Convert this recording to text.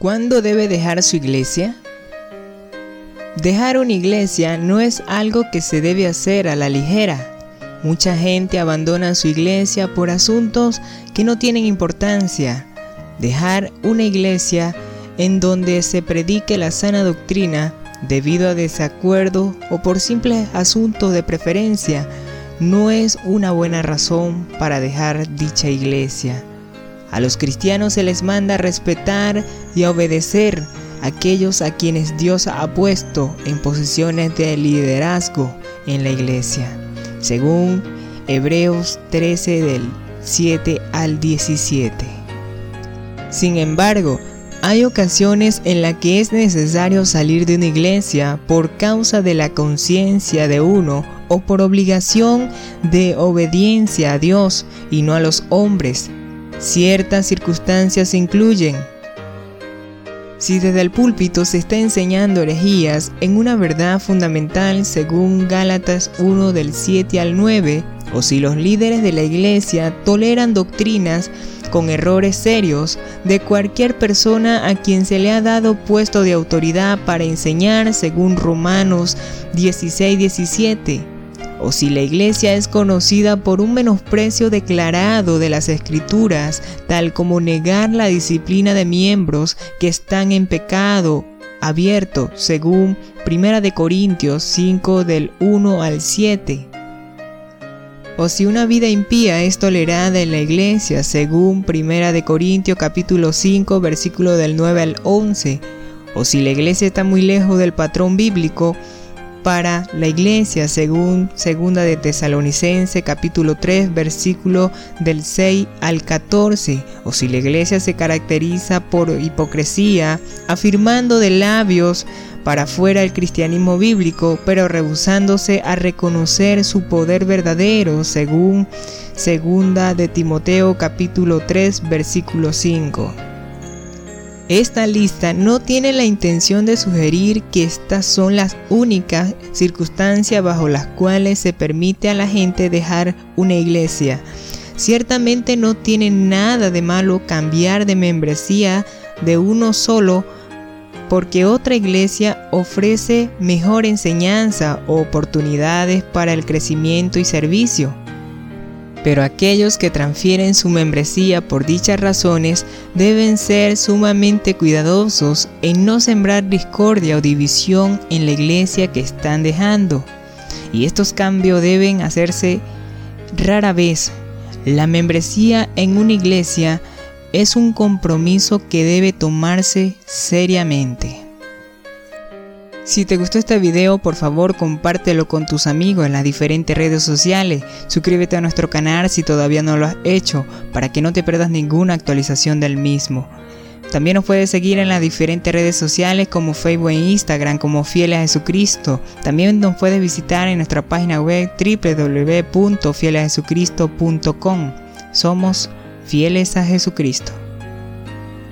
¿Cuándo debe dejar su iglesia? Dejar una iglesia no es algo que se debe hacer a la ligera. Mucha gente abandona su iglesia por asuntos que no tienen importancia. Dejar una iglesia en donde se predique la sana doctrina debido a desacuerdo o por simples asuntos de preferencia no es una buena razón para dejar dicha iglesia. A los cristianos se les manda respetar y obedecer a aquellos a quienes Dios ha puesto en posiciones de liderazgo en la iglesia, según Hebreos 13 del 7 al 17. Sin embargo, hay ocasiones en las que es necesario salir de una iglesia por causa de la conciencia de uno o por obligación de obediencia a Dios y no a los hombres Ciertas circunstancias incluyen. Si desde el púlpito se está enseñando herejías en una verdad fundamental según Gálatas 1 del 7 al 9, o si los líderes de la iglesia toleran doctrinas con errores serios de cualquier persona a quien se le ha dado puesto de autoridad para enseñar según Romanos 16-17 o si la iglesia es conocida por un menosprecio declarado de las escrituras, tal como negar la disciplina de miembros que están en pecado abierto, según 1 de Corintios 5 del 1 al 7. O si una vida impía es tolerada en la iglesia, según 1 de Corintios capítulo 5 versículo del 9 al 11. O si la iglesia está muy lejos del patrón bíblico, para la iglesia según segunda de Tesalonicense capítulo 3 versículo del 6 al 14 o si la iglesia se caracteriza por hipocresía afirmando de labios para fuera el cristianismo bíblico pero rehusándose a reconocer su poder verdadero según segunda de Timoteo capítulo 3 versículo 5 esta lista no tiene la intención de sugerir que estas son las únicas circunstancias bajo las cuales se permite a la gente dejar una iglesia. Ciertamente no tiene nada de malo cambiar de membresía de uno solo porque otra iglesia ofrece mejor enseñanza o oportunidades para el crecimiento y servicio pero aquellos que transfieren su membresía por dichas razones deben ser sumamente cuidadosos en no sembrar discordia o división en la iglesia que están dejando. Y estos cambios deben hacerse rara vez. La membresía en una iglesia es un compromiso que debe tomarse seriamente. Si te gustó este video, por favor compártelo con tus amigos en las diferentes redes sociales. Suscríbete a nuestro canal si todavía no lo has hecho, para que no te pierdas ninguna actualización del mismo. También nos puedes seguir en las diferentes redes sociales como Facebook e Instagram como Fieles a Jesucristo. También nos puedes visitar en nuestra página web www.fielesajesucristo.com. Somos fieles a Jesucristo.